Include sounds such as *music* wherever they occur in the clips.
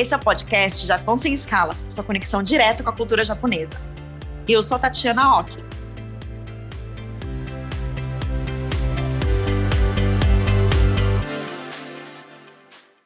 Esse é o podcast Japão Sem Escalas, sua conexão direta com a cultura japonesa. Eu sou Tatiana Oki.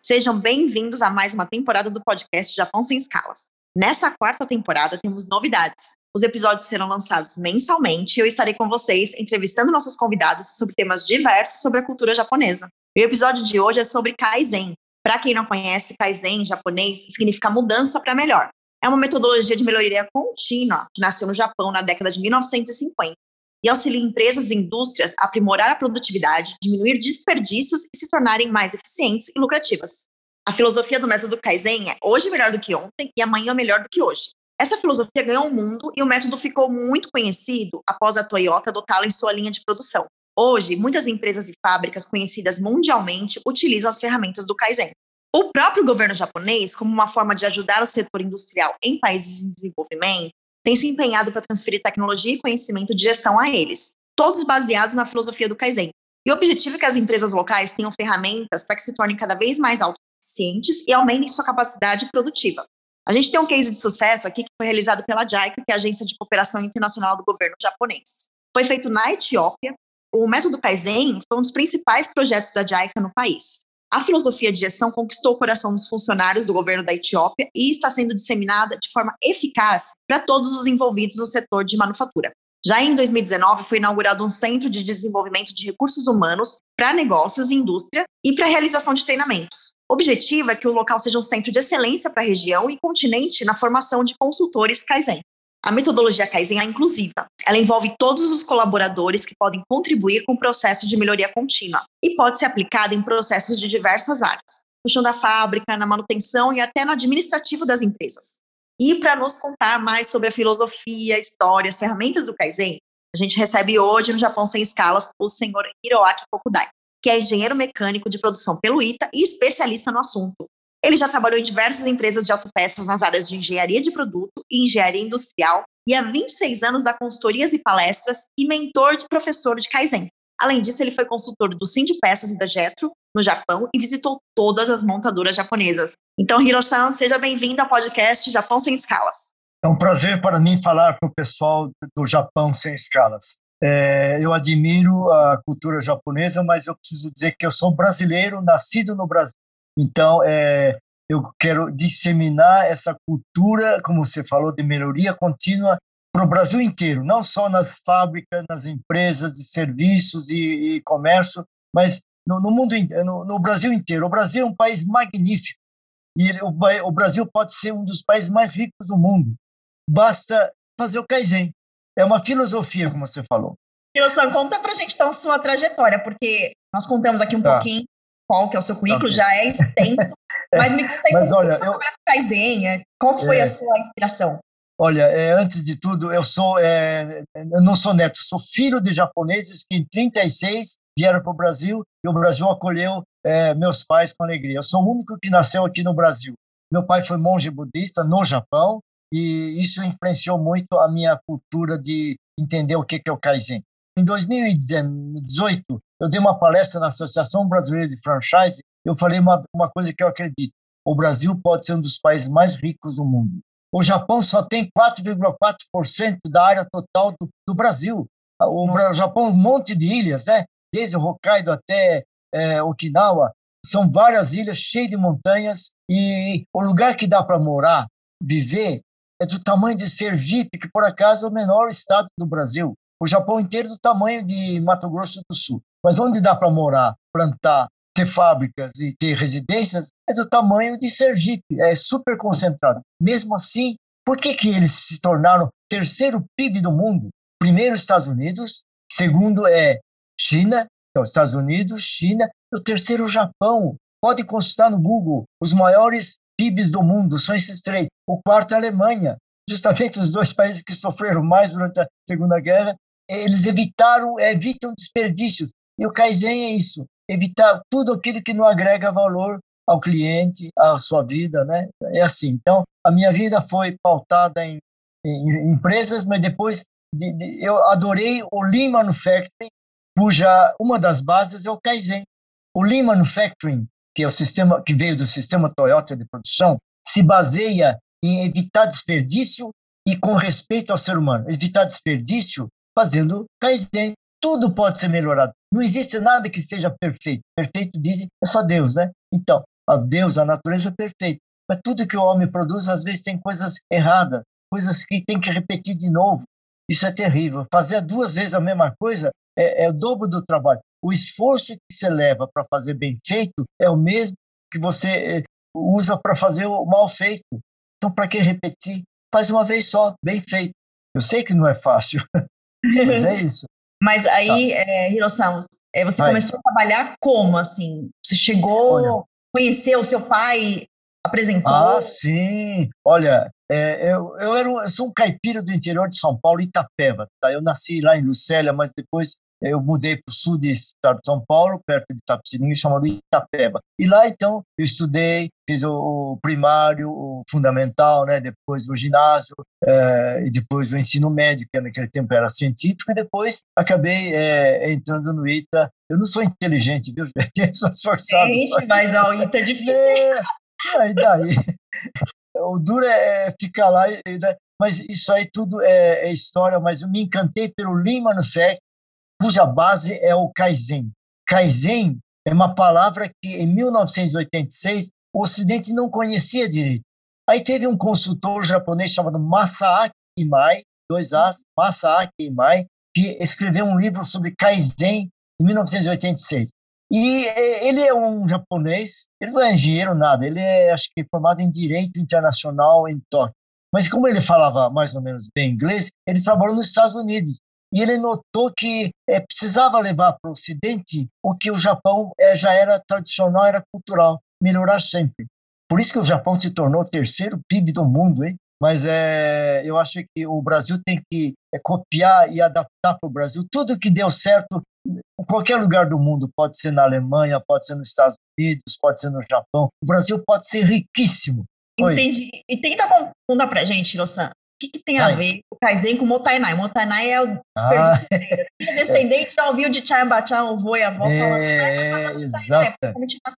Sejam bem-vindos a mais uma temporada do podcast Japão Sem Escalas. Nessa quarta temporada temos novidades. Os episódios serão lançados mensalmente e eu estarei com vocês entrevistando nossos convidados sobre temas diversos sobre a cultura japonesa. E o episódio de hoje é sobre Kaizen. Para quem não conhece, Kaizen em japonês significa mudança para melhor. É uma metodologia de melhoria contínua que nasceu no Japão na década de 1950 e auxilia empresas e indústrias a aprimorar a produtividade, diminuir desperdícios e se tornarem mais eficientes e lucrativas. A filosofia do método Kaizen é hoje melhor do que ontem e amanhã melhor do que hoje. Essa filosofia ganhou o mundo e o método ficou muito conhecido após a Toyota adotá-lo em sua linha de produção. Hoje, muitas empresas e fábricas conhecidas mundialmente utilizam as ferramentas do Kaizen. O próprio governo japonês, como uma forma de ajudar o setor industrial em países em desenvolvimento, tem se empenhado para transferir tecnologia e conhecimento de gestão a eles, todos baseados na filosofia do Kaizen. E o objetivo é que as empresas locais tenham ferramentas para que se tornem cada vez mais autossuficientes e aumentem sua capacidade produtiva. A gente tem um case de sucesso aqui que foi realizado pela JICA, que é a Agência de Cooperação Internacional do Governo Japonês. Foi feito na Etiópia. O método Kaizen foi um dos principais projetos da JICA no país. A filosofia de gestão conquistou o coração dos funcionários do governo da Etiópia e está sendo disseminada de forma eficaz para todos os envolvidos no setor de manufatura. Já em 2019, foi inaugurado um centro de desenvolvimento de recursos humanos para negócios e indústria e para realização de treinamentos. O objetivo é que o local seja um centro de excelência para a região e continente na formação de consultores Kaizen. A metodologia Kaizen é inclusiva. Ela envolve todos os colaboradores que podem contribuir com o processo de melhoria contínua e pode ser aplicada em processos de diversas áreas, no chão da fábrica, na manutenção e até no administrativo das empresas. E para nos contar mais sobre a filosofia, história, as ferramentas do Kaizen, a gente recebe hoje no Japão Sem Escalas o senhor Hiroaki Kokudai que é engenheiro mecânico de produção pelo ITA e especialista no assunto. Ele já trabalhou em diversas empresas de autopeças nas áreas de engenharia de produto e engenharia industrial e há 26 anos dá consultorias e palestras e mentor de professor de Kaizen. Além disso, ele foi consultor do Sim de Peças e da Jetro no Japão e visitou todas as montadoras japonesas. Então, Hiro-san, seja bem-vindo ao podcast Japão Sem Escalas. É um prazer para mim falar para o pessoal do Japão Sem Escalas. É, eu admiro a cultura japonesa, mas eu preciso dizer que eu sou brasileiro, nascido no Brasil. Então, é, eu quero disseminar essa cultura, como você falou, de melhoria contínua para o Brasil inteiro, não só nas fábricas, nas empresas de serviços e, e comércio, mas no, no mundo, no, no, Brasil inteiro. O Brasil é um país magnífico e ele, o, o Brasil pode ser um dos países mais ricos do mundo. Basta fazer o Kaizen. É uma filosofia, como você falou. Hirosan, conta pra gente então sua trajetória, porque nós contamos aqui um tá. pouquinho qual que é o seu currículo, tá já é extenso, *laughs* mas me conta aí mas, como olha, você eu, Kaizen, qual foi é, a sua inspiração? Olha, é, antes de tudo, eu sou, é, eu não sou neto, sou filho de japoneses que em 36 vieram para o Brasil e o Brasil acolheu é, meus pais com alegria. Eu sou o único que nasceu aqui no Brasil. Meu pai foi monge budista no Japão e isso influenciou muito a minha cultura de entender o que é o Kaizen. Em 2018, eu dei uma palestra na Associação Brasileira de Franchise. Eu falei uma, uma coisa que eu acredito: o Brasil pode ser um dos países mais ricos do mundo. O Japão só tem 4,4% da área total do, do Brasil. O Nossa. Japão é um monte de ilhas, né? desde Hokkaido até é, Okinawa. São várias ilhas cheias de montanhas e o lugar que dá para morar, viver, é do tamanho de Sergipe, que por acaso é o menor estado do Brasil. O Japão inteiro é do tamanho de Mato Grosso do Sul. Mas onde dá para morar, plantar, ter fábricas e ter residências é do tamanho de Sergipe, é super concentrado. Mesmo assim, por que, que eles se tornaram terceiro PIB do mundo? Primeiro, Estados Unidos, segundo é China, então Estados Unidos, China, e o terceiro, Japão. Pode consultar no Google, os maiores PIBs do mundo são esses três. O quarto é a Alemanha, justamente os dois países que sofreram mais durante a Segunda Guerra, eles evitaram, evitam desperdícios. E o Kaizen é isso, evitar tudo aquilo que não agrega valor ao cliente, à sua vida, né? É assim. Então, a minha vida foi pautada em, em empresas, mas depois de, de, eu adorei o Lean Manufacturing, cuja uma das bases é o Kaizen. O Lean Manufacturing, que é o sistema que veio do sistema Toyota de produção, se baseia em evitar desperdício e com respeito ao ser humano. Evitar desperdício fazendo Kaizen. Tudo pode ser melhorado. Não existe nada que seja perfeito. Perfeito, dizem, é só Deus, né? Então, a Deus, a natureza é perfeita. Mas tudo que o homem produz, às vezes, tem coisas erradas, coisas que tem que repetir de novo. Isso é terrível. Fazer duas vezes a mesma coisa é, é o dobro do trabalho. O esforço que você leva para fazer bem feito é o mesmo que você eh, usa para fazer o mal feito. Então, para que repetir? Faz uma vez só, bem feito. Eu sei que não é fácil, *laughs* mas é isso. Mas aí, tá. é, Hirosan, é, você Vai. começou a trabalhar como, assim? Você chegou, Olha, conheceu o seu pai, apresentou? Ah, sim. Olha, é, eu, eu, era um, eu sou um caipira do interior de São Paulo, Itapeva. Tá? Eu nasci lá em Lucélia, mas depois eu mudei para o sul do estado de São Paulo, perto de Itapecininga, chamado Itapeba. E lá, então, eu estudei, fiz o primário, o fundamental, né? depois o ginásio, é, e depois o ensino médio, que naquele tempo era científico, e depois acabei é, entrando no ITA. Eu não sou inteligente, viu, *laughs* gente? Sou esforçado. Gente, mas o ITA é difícil. É, aí daí. *laughs* O duro é ficar lá, né? mas isso aí tudo é, é, história. Mas eu me encantei pelo Lean Manufacturing, cuja base é o Kaizen. Kaizen é uma palavra que em 1986 o Ocidente não conhecia direito. Aí teve um consultor japonês chamado Masaaki Imai, dois As, Masaaki Imai, que escreveu um livro sobre Kaizen em 1986. E ele é um japonês, ele não é engenheiro, nada, ele é, acho que, formado em Direito Internacional em Tóquio. Mas como ele falava mais ou menos bem inglês, ele trabalhou nos Estados Unidos e ele notou que é, precisava levar para o Ocidente o que o Japão é, já era tradicional, era cultural, melhorar sempre. Por isso que o Japão se tornou o terceiro PIB do mundo, hein? Mas é, eu acho que o Brasil tem que é, copiar e adaptar para o Brasil tudo que deu certo em qualquer lugar do mundo. Pode ser na Alemanha, pode ser nos Estados Unidos, pode ser no Japão. O Brasil pode ser riquíssimo. Entendi. E tenta contar para gente, Lossan, que, que tem a Ai. ver o Kaizen com o Motainai? Motainai é o desperdício ah, *laughs* é. descendente já ouviu de Chayambachá, o avô e a avó é, falando. É, exato.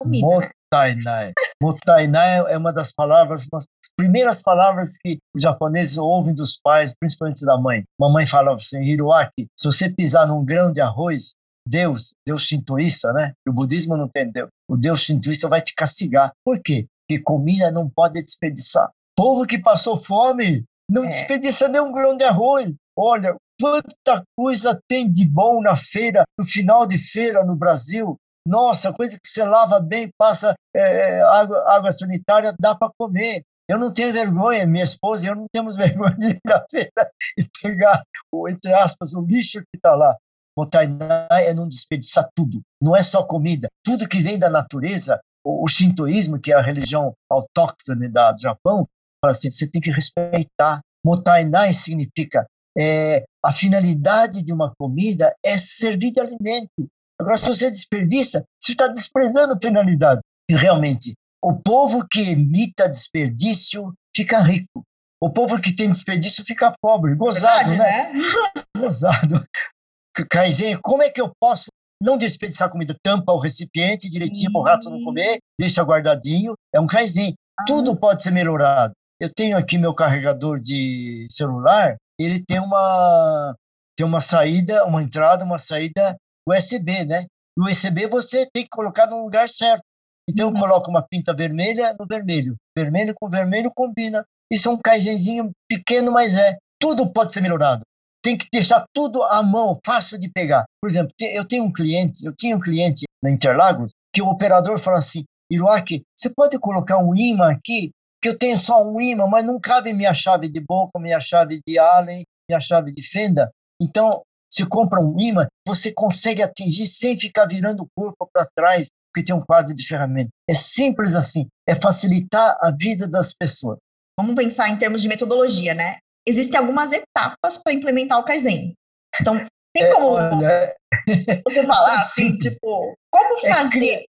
Motainai. Né? Motainai é uma das palavras, uma das primeiras palavras que os japoneses ouvem dos pais, principalmente da mãe. Mamãe falava assim, Hiroaki, se você pisar num grão de arroz, Deus, Deus shintoísta, né? O budismo não tem Deus. O Deus shintoísta vai te castigar. Por quê? Porque comida não pode desperdiçar. Povo que passou fome não é. desperdiça nem um grão de arroz. Olha, quanta coisa tem de bom na feira, no final de feira no Brasil. Nossa, coisa que você lava bem, passa é, água, água sanitária, dá para comer. Eu não tenho vergonha, minha esposa e eu não temos *laughs* vergonha de ir na feira e pegar, entre aspas, o lixo que está lá. Motainai é não desperdiçar tudo. Não é só comida. Tudo que vem da natureza, o, o shintoísmo, que é a religião autóctone da, do Japão, assim, você tem que respeitar. Motainai significa é, a finalidade de uma comida é servir de alimento. Agora, se você desperdiça, você está desprezando a finalidade. E realmente, o povo que emita desperdício fica rico. O povo que tem desperdício fica pobre, gozado, Verdade, né? né? *laughs* Gozado. Kaizen, como é que eu posso não desperdiçar comida? Tampa o recipiente direitinho para o rato não comer, deixa guardadinho. É um Kaizen. Ah. Tudo pode ser melhorado. Eu tenho aqui meu carregador de celular, ele tem uma tem uma saída, uma entrada, uma saída USB, né? O USB você tem que colocar no lugar certo. Então eu uhum. coloco uma pinta vermelha no vermelho. Vermelho com vermelho combina. Isso é um kaizenzinho pequeno, mas é. Tudo pode ser melhorado. Tem que deixar tudo à mão, fácil de pegar. Por exemplo, eu tenho um cliente, eu tinha um cliente na Interlagos que o operador falou assim: Iruaki, você pode colocar um imã aqui que eu tenho só um imã, mas não cabe minha chave de boca, minha chave de Allen, minha chave de fenda. Então, se compra um imã, você consegue atingir sem ficar virando o corpo para trás, porque tem um quadro de ferramenta. É simples assim, é facilitar a vida das pessoas. Vamos pensar em termos de metodologia, né? Existem algumas etapas para implementar o Kaizen. Então, tem é, como olha, você falar *laughs* é assim, tipo, como é fazer?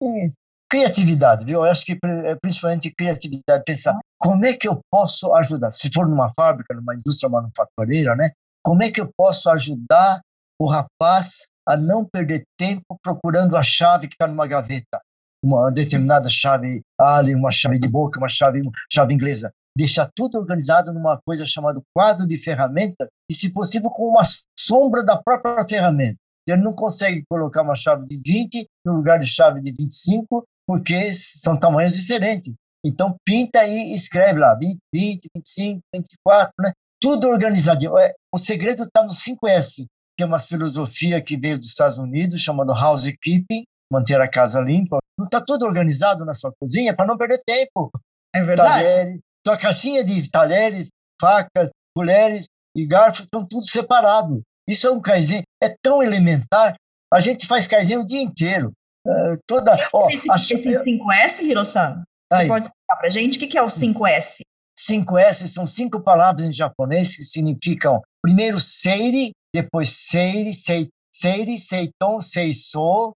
É, criatividade, viu? Eu acho que é principalmente criatividade, pensar como é que eu posso ajudar, se for numa fábrica, numa indústria manufatureira, né? Como é que eu posso ajudar o rapaz a não perder tempo procurando a chave que está numa gaveta? uma determinada chave ali, uma chave de boca, uma chave, uma chave inglesa. Deixar tudo organizado numa coisa chamada quadro de ferramenta e, se possível, com uma sombra da própria ferramenta. Ele não consegue colocar uma chave de 20 no lugar de chave de 25, porque são tamanhos diferentes. Então, pinta e escreve lá, 20, 20 25, 24, né? Tudo organizadinho. É, o segredo está no 5S, que é uma filosofia que veio dos Estados Unidos, chamada housekeeping, manter a casa limpa. Não está tudo organizado na sua cozinha para não perder tempo. É verdade. Talheres, sua caixinha de talheres, facas, colheres e garfos estão tudo separado. Isso é um caizinho, é tão elementar. A gente faz caizinho o dia inteiro. Uh, toda, ó, esse, esse 5S, Hirosan, você Aí. pode explicar para a gente o que é o 5S? 5S são cinco palavras em japonês que significam primeiro seiri, depois seiri, sei, seiri, seiton, seiso,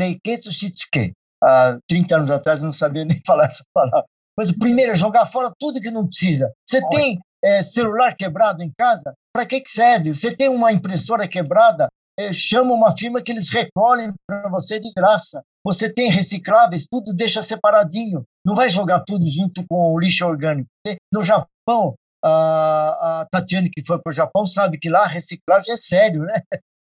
seiketsu, shitsuke. Há 30 anos atrás não sabia *laughs* nem falar essa palavra. Mas o primeiro é jogar fora tudo que não precisa. Você tem é, celular quebrado em casa? Para que, que serve? Você tem uma impressora quebrada? É, chama uma firma que eles recolhem para você de graça. Você tem recicláveis, tudo deixa separadinho. Não vai jogar tudo junto com o lixo orgânico. No Japão, a, a Tatiane, que foi para o Japão, sabe que lá reciclagem é sério, né?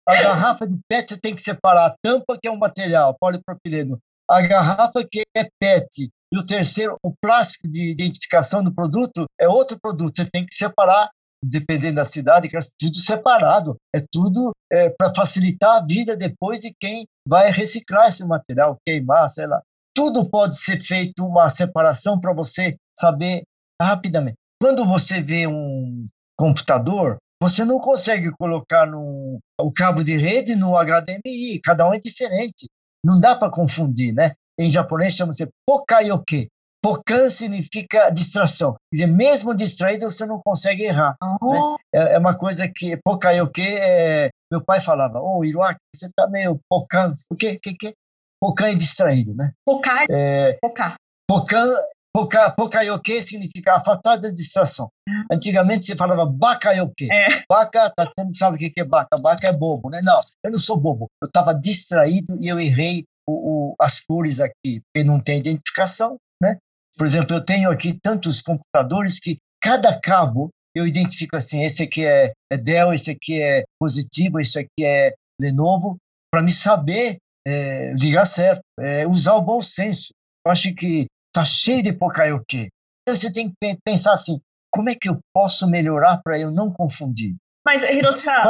A garrafa de PET tem que separar a tampa, que é um material, polipropileno, a garrafa que é PET, e o terceiro, o plástico de identificação do produto é outro produto. Você tem que separar, dependendo da cidade, que é tudo separado. É tudo é, para facilitar a vida depois de quem vai reciclar esse material, queimar, sei lá. Tudo pode ser feito uma separação para você saber rapidamente. Quando você vê um computador, você não consegue colocar no, o cabo de rede no HDMI, cada um é diferente. Não dá para confundir, né? Em japonês chama-se pokayoke. Pokan significa distração. Quer dizer, mesmo distraído, você não consegue errar. Oh. Né? É, é, uma coisa que. Pokayoke, é, meu pai falava: Ô, oh, Hiroaki, você está meio pokan. O quê? O quê? Pokan é distraído, né? Pokai. É, Pokan. Pokan Poka, pokayoke significa afastar da distração. Ah. Antigamente se falava bakayoke. É. Baka, tá tendo, sabe o que é baka? Baka é bobo, né? Não, eu não sou bobo. Eu estava distraído e eu errei o, o, as cores aqui, porque não tem identificação, né? Por exemplo, eu tenho aqui tantos computadores que cada cabo eu identifico assim, esse aqui é, é Dell, esse aqui é positivo, esse aqui é Lenovo, para me saber é, ligar certo, é, usar o bom senso. Eu acho que tá cheio de pocaioque. Então você tem que pensar assim, como é que eu posso melhorar para eu não confundir? Mas, Hirosan,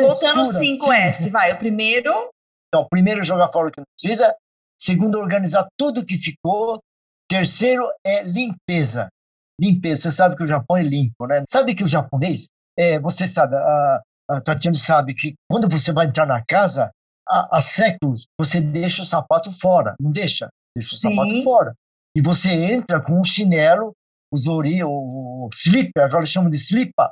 voltando ao 5S, sim. vai, o primeiro... Então, primeiro, jogar fora o que não precisa. Segundo, organizar tudo que ficou. Terceiro, é limpeza. Limpeza, você sabe que o Japão é limpo, né? Sabe que o japonês, é, você sabe, a, a Tatiana sabe que quando você vai entrar na casa, há, há séculos, você deixa o sapato fora, não deixa? Deixa o Sim. sapato fora e você entra com um chinelo, o zori, o slipper, agora chamam de slipa,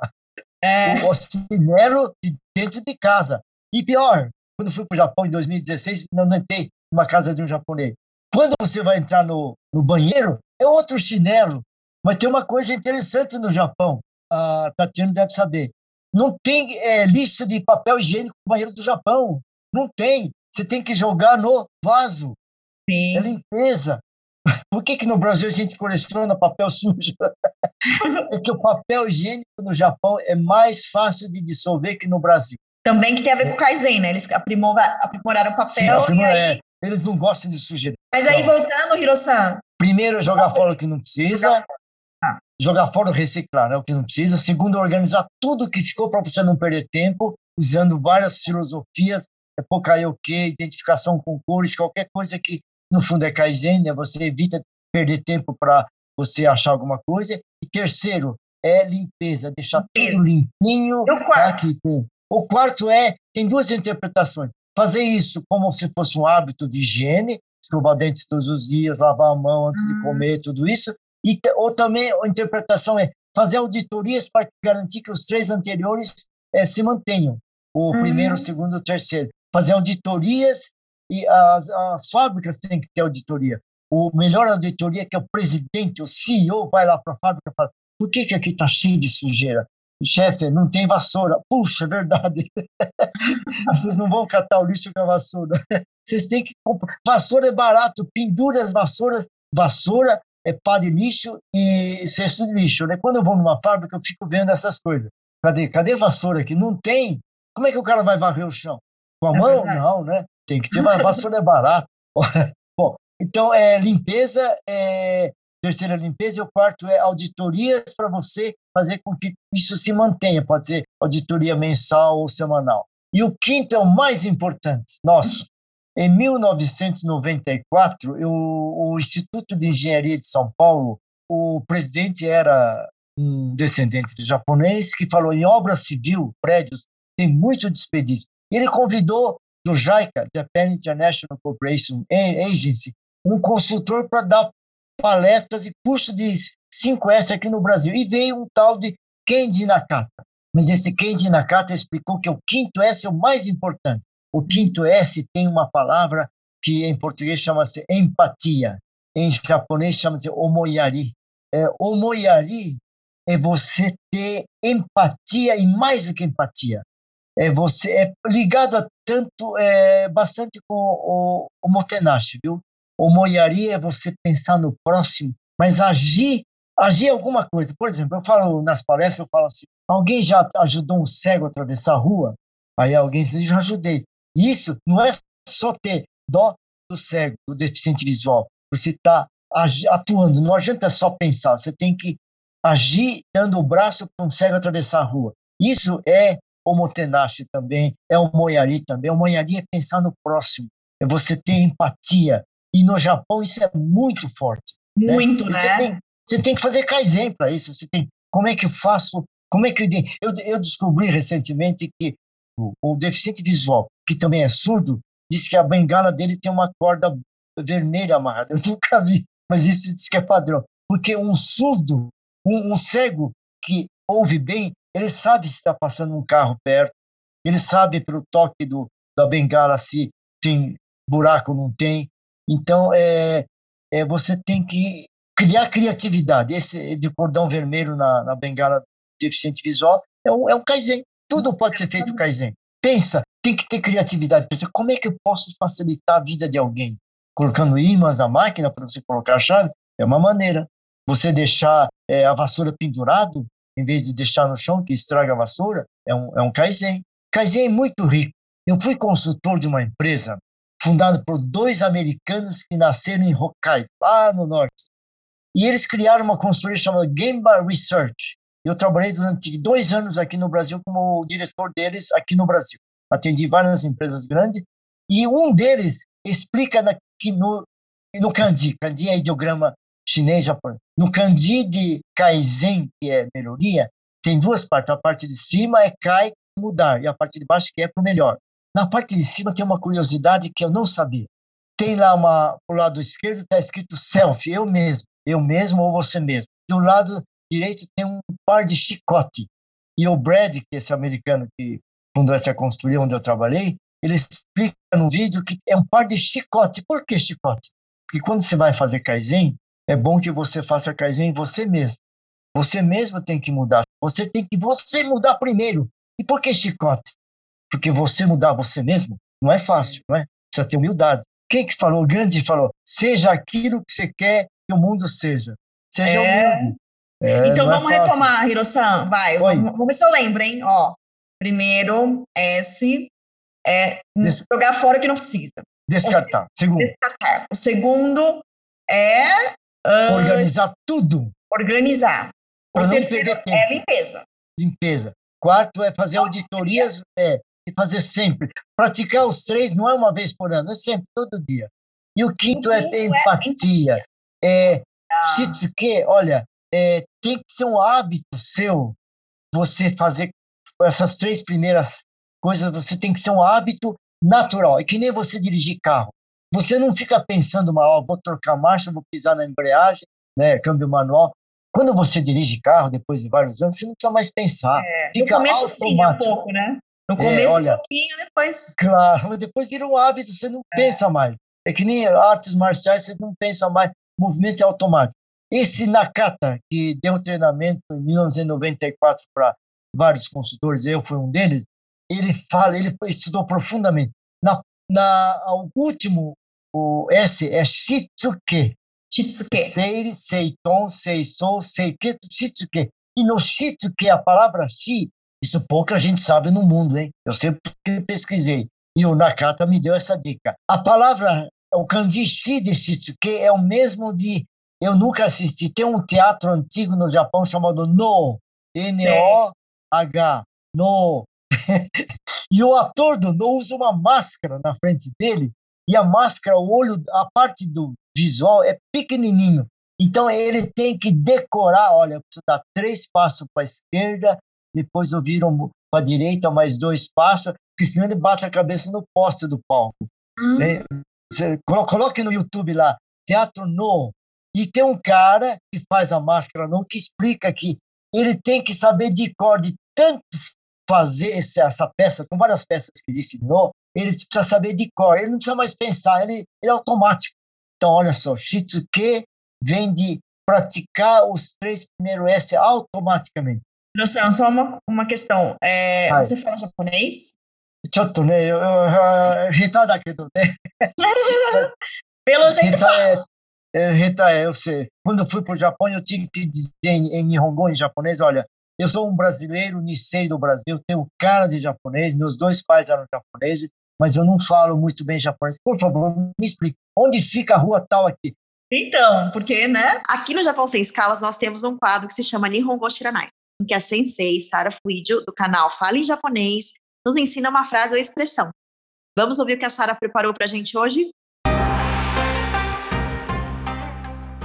é. o, o chinelo de dentro de casa. E pior, quando fui para o Japão em 2016, não entrei numa casa de um japonês. Quando você vai entrar no, no banheiro, é outro chinelo. Mas tem uma coisa interessante no Japão, a Tatiana deve saber. Não tem é, lista de papel higiênico no banheiro do Japão. Não tem. Você tem que jogar no vaso. Sim. É limpeza. *laughs* Por que, que no Brasil a gente coleciona papel sujo? *laughs* é que o papel higiênico no Japão é mais fácil de dissolver que no Brasil. Também que tem a ver com o Kaizen, né? Eles aprimoraram o papel. Sim, aprimora, aí... é, eles não gostam de sujeira. Mas aí, voltando, Hirosan. Primeiro, jogar fora o que não precisa. Ah. Jogar fora o reciclar, né? O que não precisa. Segundo, organizar tudo que ficou para você não perder tempo, usando várias filosofias, é quê? identificação com cores, qualquer coisa que no fundo é Kaizen, né? você evita perder tempo para você achar alguma coisa. E terceiro, é limpeza, deixar limpeza. tudo limpinho. E o quarto? Aqui tem. O quarto é, tem duas interpretações. Fazer isso como se fosse um hábito de higiene, escovar dentes todos os dias, lavar a mão antes hum. de comer, tudo isso. E, ou também a interpretação é fazer auditorias para garantir que os três anteriores é, se mantenham. O hum. primeiro, o segundo, o terceiro. Fazer auditorias e as, as fábricas têm que ter auditoria. O melhor auditoria é que o presidente, o CEO, vai lá para a fábrica e fala: por que, que aqui está cheio de sujeira? Chefe, não tem vassoura. Puxa, é verdade. *laughs* Vocês não vão catar o lixo com a vassoura. Vocês têm que comprar. Vassoura é barato, pendura as vassouras. Vassoura é pá de lixo e cesto de lixo. Né? Quando eu vou numa fábrica, eu fico vendo essas coisas. Cadê, cadê vassoura aqui? Não tem. Como é que o cara vai varrer o chão? Com a é mão? Verdade. Não, né? Tem que ter *laughs* uma vassoura é barato. *laughs* Bom, então é limpeza, é, terceira limpeza, e o quarto é auditorias para você fazer com que isso se mantenha, pode ser auditoria mensal ou semanal. E o quinto é o mais importante, nosso. Em 1994, eu, o Instituto de Engenharia de São Paulo, o presidente era um descendente de japonês que falou em obra civil, prédios, tem muito desperdício. Ele convidou do JICA, Japan International Corporation Agency, um consultor para dar palestras e curso de 5S aqui no Brasil. E veio um tal de Kendi Nakata. Mas esse Kendi Nakata explicou que o quinto S é o mais importante. O quinto S tem uma palavra que em português chama-se empatia. Em japonês chama-se omoyari. É, omoyari é você ter empatia e mais do que empatia. É você é ligado a tanto é bastante com o, o motenashi, viu? O moyari é você pensar no próximo, mas agir, agir alguma coisa. Por exemplo, eu falo nas palestras, eu falo assim, alguém já ajudou um cego a atravessar a rua? Aí alguém diz, já ajudei. Isso não é só ter dó do cego, do deficiente visual. Você está atuando, não adianta só pensar, você tem que agir dando o braço para um cego atravessar a rua. Isso é o motenashi também, é o moyari também. O moyari é pensar no próximo, é você ter empatia, e no Japão isso é muito forte. Né? Muito, né? né? Você tem, você tem que fazer kaizen para isso. Você tem, como é que eu faço? Como é que eu, eu, eu descobri recentemente que o, o deficiente visual, que também é surdo, disse que a bengala dele tem uma corda vermelha amarrada. Eu *laughs* nunca vi, mas isso diz que é padrão. Porque um surdo, um, um cego que ouve bem, ele sabe se está passando um carro perto, ele sabe pelo toque do, da bengala se tem buraco ou não tem, então, é, é, você tem que criar criatividade. Esse de cordão vermelho na, na bengala deficiente visual é um, é um Kaizen. Tudo pode ser feito Kaizen. Pensa, tem que ter criatividade. Pensa, como é que eu posso facilitar a vida de alguém? Colocando ímãs na máquina para você colocar a chave é uma maneira. Você deixar é, a vassoura pendurado, em vez de deixar no chão, que estraga a vassoura, é um, é um Kaizen. Kaizen é muito rico. Eu fui consultor de uma empresa fundado por dois americanos que nasceram em Hokkaido, lá no norte. E eles criaram uma consultoria chamada Gemba Research. Eu trabalhei durante dois anos aqui no Brasil como diretor deles aqui no Brasil. Atendi várias empresas grandes e um deles explica na, que no, no kanji, kanji é ideograma chinês japonês. No kanji de kaizen, que é melhoria, tem duas partes. A parte de cima é kai, mudar, e a parte de baixo que é para o melhor. Na parte de cima tem uma curiosidade que eu não sabia. Tem lá uma, o lado esquerdo está escrito self, eu mesmo, eu mesmo ou você mesmo. Do lado direito tem um par de chicote. E o Brad, que é esse americano que fundou essa construção onde eu trabalhei, ele explica no vídeo que é um par de chicote. Por que chicote? Porque quando você vai fazer Kaizen, é bom que você faça Kaizen você mesmo. Você mesmo tem que mudar. Você tem que você mudar primeiro. E por que chicote? Porque você mudar você mesmo não é fácil, não é? Precisa ter humildade. Quem que falou? O Gandhi falou: seja aquilo que você quer que o mundo seja. Seja é. humilde. É, então vamos é retomar, Hirosan. Vai, vamos, vamos, ver se eu lembro, hein? Ó, primeiro, S é Des... jogar fora o que não precisa. Descartar. segundo. Descartar. O segundo é. Uh, organizar tudo. Organizar. O terceiro é limpeza. Limpeza. Quarto é fazer auditorias é, e fazer sempre. Praticar os três não é uma vez por ano, é sempre, todo dia. E o quinto é, é empatia. É, Shitsuke, olha, é, tem que ser um hábito seu você fazer essas três primeiras coisas, você tem que ser um hábito natural. É que nem você dirigir carro. Você não fica pensando, mal, vou trocar marcha, vou pisar na embreagem, né, câmbio manual. Quando você dirige carro, depois de vários anos, você não precisa mais pensar. É, Fica no começo automático. sim, um pouco, né? No começo é, olha, um pouquinho, depois... Claro, mas depois vira um hábito, você não é. pensa mais. É que nem artes marciais, você não pensa mais, movimento é automático. Esse Nakata, que deu um treinamento em 1994 para vários consultores, eu fui um deles, ele fala, ele estudou profundamente. Na, na, o último, o S é Shitsuke. Shitsuke. Seiri, Seiton, Seisou, Seike, Shitsuke. E no Shitsuke, a palavra Shi, isso pouca gente sabe no mundo, hein? Eu sempre pesquisei. E o Nakata me deu essa dica. A palavra, o kanji Shi de Shitsuke é o mesmo de. Eu nunca assisti. Tem um teatro antigo no Japão chamado No. N-O-H. No. *laughs* e o ator do No usa uma máscara na frente dele. E a máscara, o olho, a parte do visual é pequenininho. Então ele tem que decorar, olha, preciso dar três passos para a esquerda, depois eu viro para a direita mais dois passos, porque senão ele bate a cabeça no poste do palco. Hum. Né? Você, coloque no YouTube lá, Teatro No. E tem um cara que faz a máscara No que explica que ele tem que saber de cor, de tanto fazer essa, peça, são várias peças que ele ensinou, ele precisa saber de cor, ele não precisa mais pensar, ele, ele é automático. Então, olha só, Shitsuke vem de praticar os três primeiros S automaticamente. Noção, só uma, uma questão. É, você fala japonês? ちょっとね、下手だけどね。Pelo jeito é, é, é, eu sei. Quando eu fui para o Japão, eu tive que dizer em, em Nihongo, em japonês, olha, eu sou um brasileiro, Nisei do Brasil, tenho cara de japonês, meus dois pais eram japoneses, mas eu não falo muito bem japonês. Por favor, me explique, onde fica a rua tal aqui? Então, porque, né? Aqui no Japão Sem Escalas, nós temos um quadro que se chama Nihongo Shiranai, em que a sensei Sara Fuidio, do canal Fala em Japonês, nos ensina uma frase ou expressão. Vamos ouvir o que a Sara preparou para a gente hoje?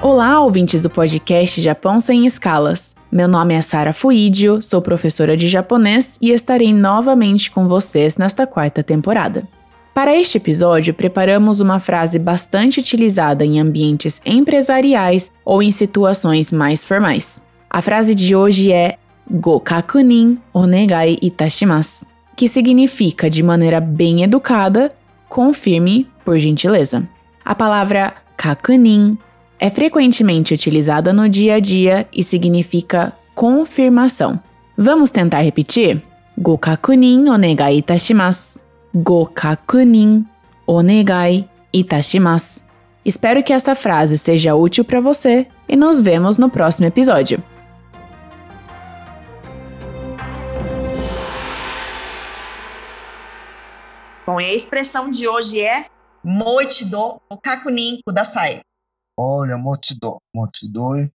Olá, ouvintes do podcast Japão Sem Escalas. Meu nome é Sara Fuidio, sou professora de japonês e estarei novamente com vocês nesta quarta temporada. Para este episódio, preparamos uma frase bastante utilizada em ambientes empresariais ou em situações mais formais. A frase de hoje é Gokakunin onegai itashimasu, que significa de maneira bem educada, confirme por gentileza. A palavra kakunin é frequentemente utilizada no dia a dia e significa confirmação. Vamos tentar repetir? Gokakunin onegai itashimasu. Gokakunin onegai itashimasu. Espero que essa frase seja útil para você e nos vemos no próximo episódio. Bom, e a expressão de hoje é moichido okakunin kudasai. Olha, motido, motido,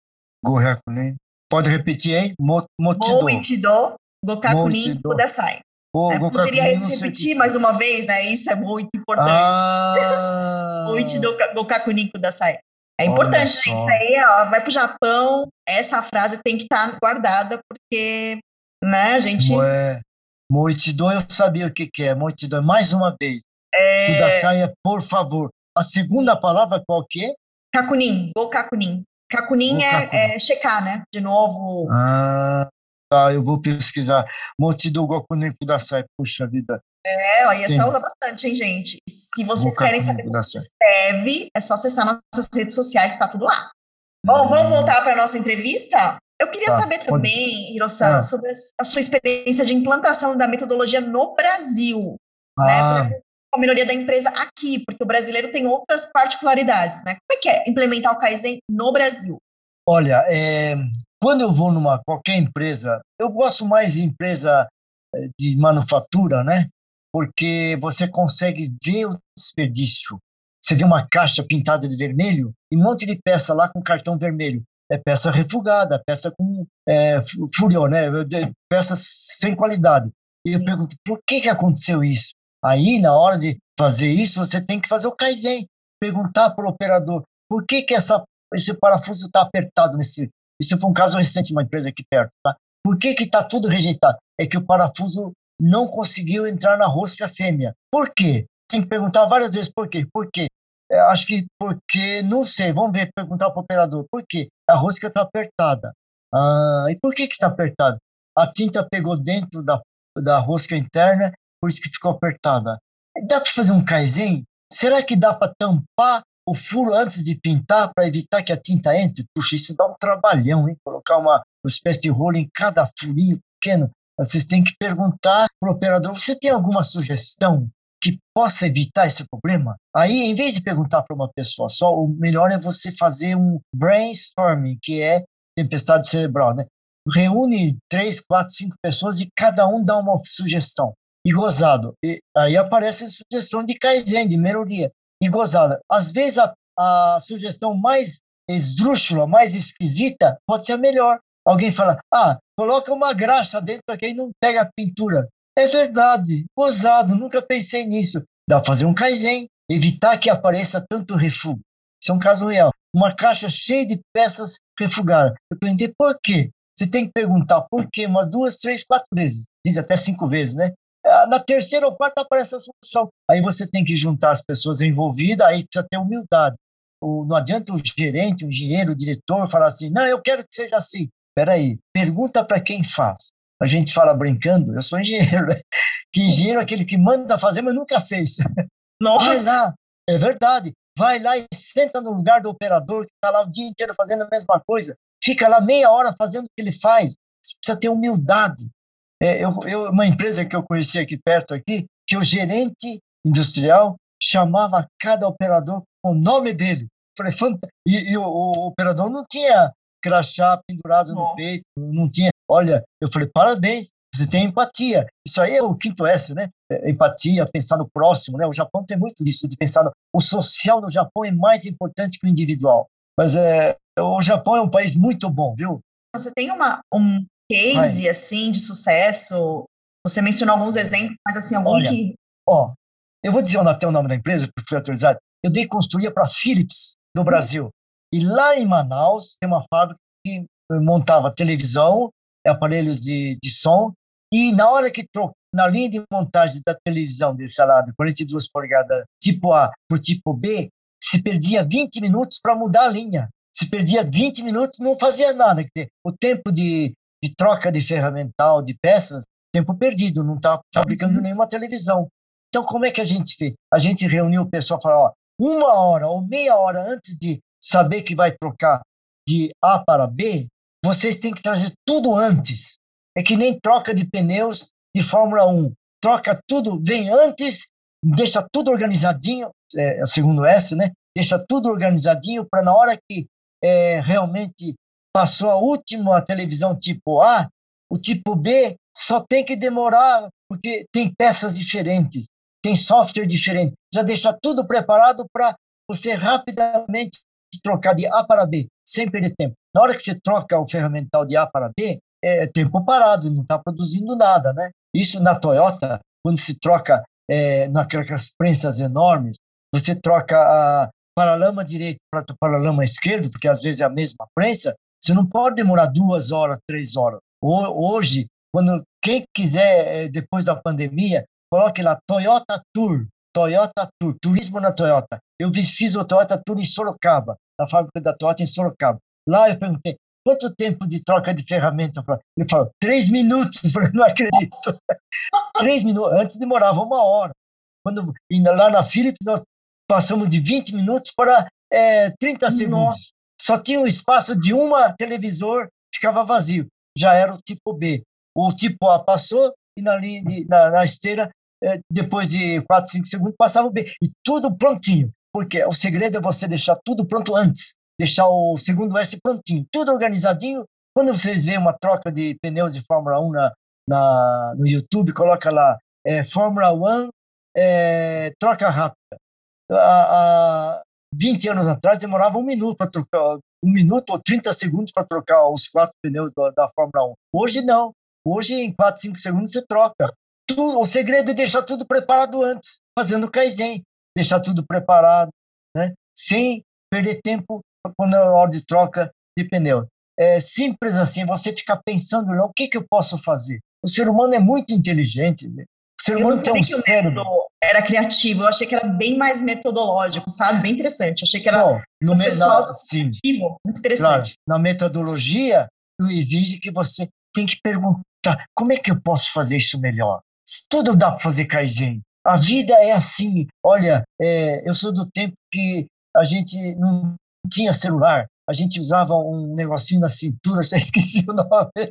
gohakunin. Pode repetir aí? Motido. Moichido gokakunin kudasai. Oh, é, poderia repetir mais uma vez, né? Isso é muito importante. Ah. Moichido gokakunin kudasai. É importante, né? Isso aí, ó, vai pro Japão, essa frase tem que estar tá guardada, porque, né, a gente... Ué. Moitido eu sabia o que, que é. Moitido, mais uma vez. É... Kudasai é por favor. A segunda palavra qual que é? Kakunin, go Kakunin. Kakunin é, é, checar, né? De novo. Ah, tá, eu vou pesquisar. Moitido Gokunin Kudasai, puxa vida. É, ó, e essa usa bastante, hein, gente? Se vocês querem saber como se escreve, é só acessar nossas redes sociais que tá tudo lá. Bom, vamos voltar para a nossa entrevista? Eu queria tá, saber também, Hirosan, ah. sobre a sua experiência de implantação da metodologia no Brasil, né, ah. né? Com a melhoria da empresa aqui, porque o brasileiro tem outras particularidades, né? Como é que é implementar o Kaizen no Brasil? Olha, é, quando eu vou numa qualquer empresa, eu gosto mais de empresa é, de manufatura, né? Porque você consegue ver o desperdício. Você vê uma caixa pintada de vermelho e um monte de peça lá com cartão vermelho é peça refugada, peça com é, né? peças sem qualidade. E eu pergunto, por que, que aconteceu isso? Aí, na hora de fazer isso, você tem que fazer o Kaizen, perguntar para o operador, por que, que essa, esse parafuso está apertado nesse... Isso foi um caso recente, uma empresa aqui perto, tá? Por que está tudo rejeitado? É que o parafuso não conseguiu entrar na rosca fêmea. Por quê? Tem que perguntar várias vezes por quê. Por quê? É, acho que porque, não sei, vamos ver, perguntar para o operador, por quê? A rosca está apertada. Ah, e por que está apertada? A tinta pegou dentro da, da rosca interna, por isso que ficou apertada. Dá para fazer um kaizen? Será que dá para tampar o furo antes de pintar para evitar que a tinta entre? Puxa, isso dá um trabalhão, hein? Colocar uma, uma espécie de rolo em cada furinho pequeno. Vocês têm que perguntar para o operador: você tem alguma sugestão que possa evitar esse problema? Aí, em vez de perguntar para uma pessoa só, o melhor é você fazer um brainstorming, que é tempestade cerebral, né? Reúne três, quatro, cinco pessoas e cada um dá uma sugestão. E gozado. E aí aparece a sugestão de Kaizen, de melhoria. E gozada. Às vezes a, a sugestão mais esdrúxula, mais esquisita, pode ser a melhor. Alguém fala, ah, coloca uma graxa dentro aqui e não pega a pintura. É verdade, gozado, nunca pensei nisso. Dá para fazer um Kaizen, evitar que apareça tanto refúgio. Isso é um caso real. Uma caixa cheia de peças refugadas. Eu perguntei por quê? Você tem que perguntar por quê umas duas, três, quatro vezes. Diz até cinco vezes, né? Ah, na terceira ou quarta aparece a solução. Aí você tem que juntar as pessoas envolvidas, aí precisa ter humildade. não adianta o gerente, o engenheiro, o diretor falar assim, não, eu quero que seja assim. Peraí, pergunta para quem faz. A gente fala brincando, eu sou engenheiro, né? Que engenheiro é aquele que manda fazer, mas nunca fez. Nossa. Vai lá, é verdade. Vai lá e senta no lugar do operador que está lá o dia inteiro fazendo a mesma coisa. Fica lá meia hora fazendo o que ele faz. Você precisa ter humildade. É, eu, eu, uma empresa que eu conheci aqui perto, aqui, que o gerente industrial chamava cada operador com o nome dele. Falei, e, e o, o, operador não tinha crachá pendurado Nossa. no peito, não tinha. Olha, eu falei, parabéns, você tem empatia. Isso aí é o quinto S, né? É, empatia, pensar no próximo, né? O Japão tem muito disso, de pensar no... O social no Japão é mais importante que o individual. Mas é, o Japão é um país muito bom, viu? Você tem uma, um case, Vai. assim, de sucesso? Você mencionou alguns exemplos, mas assim, algum Olha, que... Ó, eu vou dizer até o nome da empresa, porque fui autorizado. Eu dei construía para Philips, no hum. Brasil. E lá em Manaus tem uma fábrica que montava televisão, aparelhos de, de som, e na hora que trocou, na linha de montagem da televisão de salada 42 polegadas tipo A para o tipo B, se perdia 20 minutos para mudar a linha. Se perdia 20 minutos, não fazia nada. O tempo de, de troca de ferramental, de peças, tempo perdido, não está fabricando uhum. nenhuma televisão. Então, como é que a gente fez? A gente reuniu o pessoal e falou: ó, uma hora ou meia hora antes de saber que vai trocar de A para B, vocês têm que trazer tudo antes. É que nem troca de pneus de Fórmula 1. Troca tudo, vem antes, deixa tudo organizadinho, é, segundo S, né? Deixa tudo organizadinho para na hora que é, realmente passou a última televisão tipo A, o tipo B só tem que demorar, porque tem peças diferentes, tem software diferente. Já deixa tudo preparado para você rapidamente trocar de A para B, sem perder tempo. Na hora que você troca o ferramental de A para B, é tempo parado, não está produzindo nada, né? Isso na Toyota, quando se troca é, naquelas prensas enormes, você troca a paralama direito para paralama esquerdo, porque às vezes é a mesma prensa, você não pode demorar duas horas, três horas. Hoje, quando quem quiser, é, depois da pandemia, coloque lá Toyota Tour, Toyota Tour, turismo na Toyota. Eu fiz o Toyota Tour em Sorocaba na fábrica da Toyota em Sorocaba. Lá eu perguntei, quanto tempo de troca de ferramenta? Ele falou, três minutos. Eu falei, *laughs* não acredito. três minutos. Antes demorava uma hora. Quando, lá na Philips, nós passamos de 20 minutos para é, 30 segundos. Só tinha um espaço de uma televisor, ficava vazio. Já era o tipo B. O tipo A passou e na, linha, na, na esteira, é, depois de 4, 5 segundos, passava o B. E tudo prontinho. Porque o segredo é você deixar tudo pronto antes, deixar o segundo S prontinho, tudo organizadinho. Quando vocês veem uma troca de pneus de Fórmula 1 na, na no YouTube, coloca lá é, Fórmula 1 é, troca rápida. Há, há 20 anos atrás demorava um minuto para trocar, um minuto ou 30 segundos para trocar os quatro pneus da, da Fórmula 1. Hoje não. Hoje, em 4, 5 segundos, você troca. Tudo, o segredo é deixar tudo preparado antes, fazendo Kaizen deixar tudo preparado, né? sem perder tempo quando é hora de troca de pneu. É simples assim, você ficar pensando, o que, que eu posso fazer? O ser humano é muito inteligente, né? o ser humano tem um cérebro. Era criativo, eu achei que era bem mais metodológico, sabe? Bem interessante. Achei que era Bom, no processual na, sim, muito interessante. Claro, na metodologia, exige que você tem que perguntar como é que eu posso fazer isso melhor? Tudo dá para fazer Kaizen. A vida é assim. Olha, é, eu sou do tempo que a gente não tinha celular. A gente usava um negocinho na cintura, *laughs* já esqueci o nome.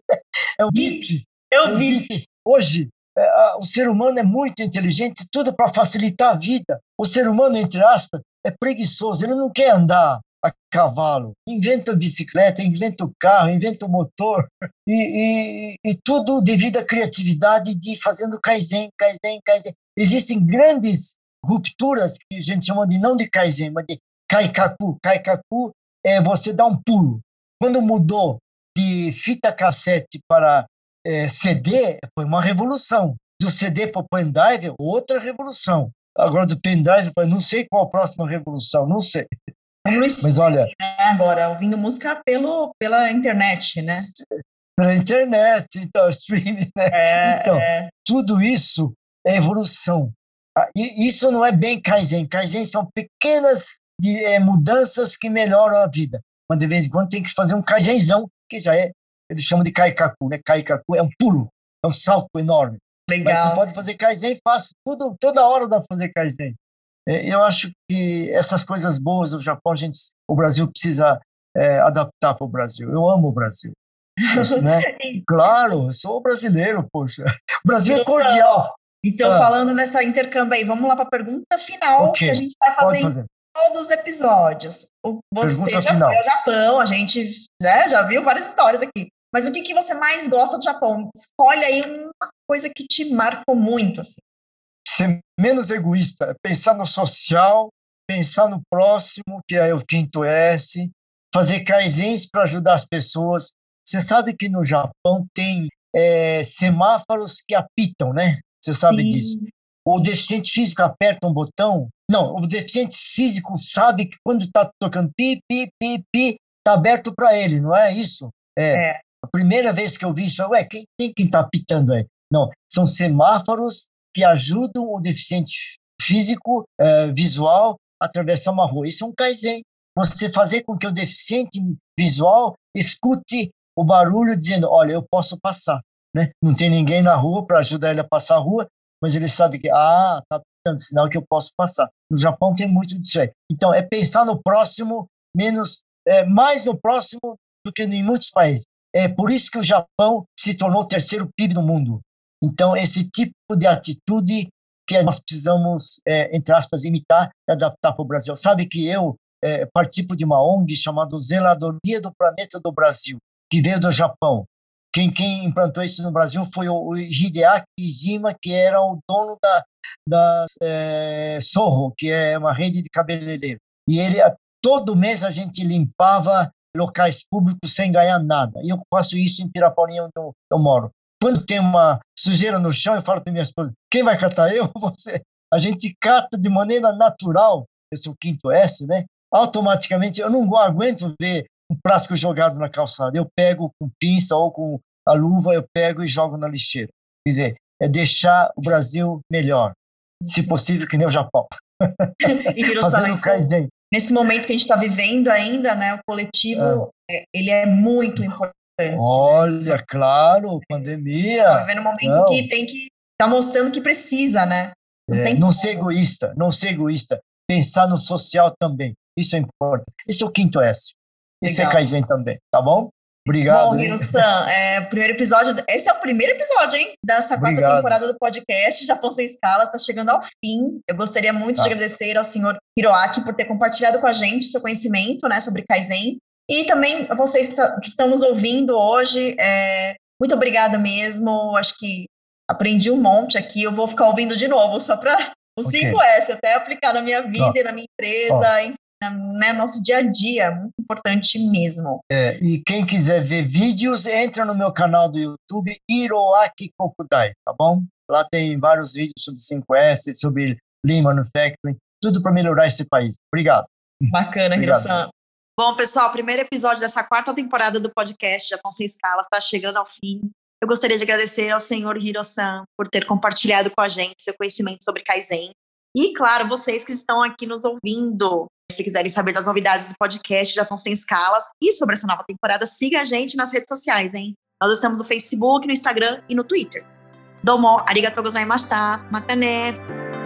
É um bip. Eu vi. Hoje, é, o ser humano é muito inteligente, tudo para facilitar a vida. O ser humano, entre aspas, é preguiçoso, ele não quer andar a cavalo. Inventa bicicleta, inventa o carro, inventa o motor, *laughs* e, e, e tudo devido à criatividade de fazendo Kaizen, Kaizen, Kaizen. Existem grandes rupturas que a gente chama de não de Kaizen, mas de Kaikaku. Kaikaku é você dar um pulo. Quando mudou de fita cassete para é, CD, foi uma revolução. Do CD para o pendrive, outra revolução. Agora, do pendrive, não sei qual a próxima revolução, não sei. Mas olha. Né, agora, ouvindo música pelo, pela internet, né? Pela internet, então, streaming, né? É, então, é. tudo isso é evolução. Ah, e isso não é bem Kaizen. Kaizen são pequenas de, é, mudanças que melhoram a vida. Mas de vez em quando tem que fazer um Kaizenzão, que já é, eles chamam de Kaikaku, né? Kaikaku é um pulo, é um salto enorme. Legal. Mas você pode fazer Kaizen fácil, tudo, toda hora dá para fazer Kaizen. É, eu acho que essas coisas boas do Japão, gente, o Brasil precisa é, adaptar para o Brasil. Eu amo o Brasil. *laughs* Isso, né? claro, sou brasileiro, poxa. O Brasil é cordial. Então, ah. falando nessa intercâmbio aí, vamos lá para a pergunta final okay. que a gente vai fazer, fazer. em todos os episódios. Você pergunta já final. foi ao Japão, a gente né, já viu várias histórias aqui. Mas o que, que você mais gosta do Japão? Escolhe aí uma coisa que te marcou muito. Assim ser menos egoísta, pensar no social, pensar no próximo, que é o quinto S, fazer kaizens para ajudar as pessoas. Você sabe que no Japão tem é, semáforos que apitam, né? Você sabe Sim. disso. O deficiente físico aperta um botão. Não, o deficiente físico sabe que quando está tocando pi, pi, pi, pi, está aberto para ele, não é isso? É. é. A primeira vez que eu vi isso, ué, quem, quem está apitando aí? Não, são semáforos que ajudam o deficiente físico, é, visual, a atravessar uma rua. Isso é um Kaizen. Você fazer com que o deficiente visual escute o barulho dizendo, olha, eu posso passar. Né? Não tem ninguém na rua para ajudar ele a passar a rua, mas ele sabe que, ah, tá dando sinal que eu posso passar. No Japão tem muito disso aí. Então, é pensar no próximo, menos, é, mais no próximo do que em muitos países. É por isso que o Japão se tornou o terceiro PIB do mundo. Então, esse tipo de atitude que nós precisamos, é, entre aspas, imitar e adaptar para o Brasil. Sabe que eu é, participo de uma ONG chamada Zeladoria do Planeta do Brasil, que veio do Japão. Quem, quem implantou isso no Brasil foi o Hideaki Jima, que era o dono da, da é, Sorro, que é uma rede de cabeleireiro. E ele, todo mês a gente limpava locais públicos sem ganhar nada. E eu faço isso em Pirapaulinha, onde eu, eu moro. Quando tem uma sujeira no chão, eu falo para minha esposa: quem vai catar eu ou você? A gente cata de maneira natural, esse é o quinto S, né? Automaticamente, eu não aguento ver um plástico jogado na calçada. Eu pego com pinça ou com a luva, eu pego e jogo na lixeira. Quer dizer, é deixar o Brasil melhor, se possível, que nem o Japão. *laughs* e Fazendo Kaizen. Nesse momento que a gente está vivendo ainda, né, o coletivo, é. ele é muito importante Olha, claro, pandemia. Tá vivendo um momento não. que tem que tá mostrando que precisa, né? Não, é, não ser egoísta, não ser egoísta. Pensar no social também. Isso é importante. Esse é o quinto S. Legal. é Kaizen também, tá bom? Obrigado. Bom, Hiro-san, é, primeiro episódio. Esse é o primeiro episódio, hein? Dessa quarta Obrigado. temporada do podcast Japão Sem Escalas, está chegando ao fim. Eu gostaria muito de tá. agradecer ao senhor Hiroaki por ter compartilhado com a gente seu conhecimento né, sobre Kaizen e também vocês que estão nos ouvindo hoje, é, muito obrigada mesmo. Acho que aprendi um monte aqui. Eu vou ficar ouvindo de novo só para o okay. 5S, até aplicar na minha vida e na minha empresa, em, na, né, nosso dia a dia. Muito importante mesmo. É, e quem quiser ver vídeos, entra no meu canal do YouTube, Hiroaki Kokudai, tá bom? Lá tem vários vídeos sobre 5S, sobre Lean Manufacturing, tudo para melhorar esse país. Obrigado. Bacana, Hirosan. Bom, pessoal, primeiro episódio dessa quarta temporada do podcast Japão Sem Escalas está chegando ao fim. Eu gostaria de agradecer ao senhor Hiro-san por ter compartilhado com a gente seu conhecimento sobre Kaizen. E, claro, vocês que estão aqui nos ouvindo. Se quiserem saber das novidades do podcast Japão Sem Escalas e sobre essa nova temporada, siga a gente nas redes sociais, hein? Nós estamos no Facebook, no Instagram e no Twitter. Domo, arigatou gozaimashita, matane!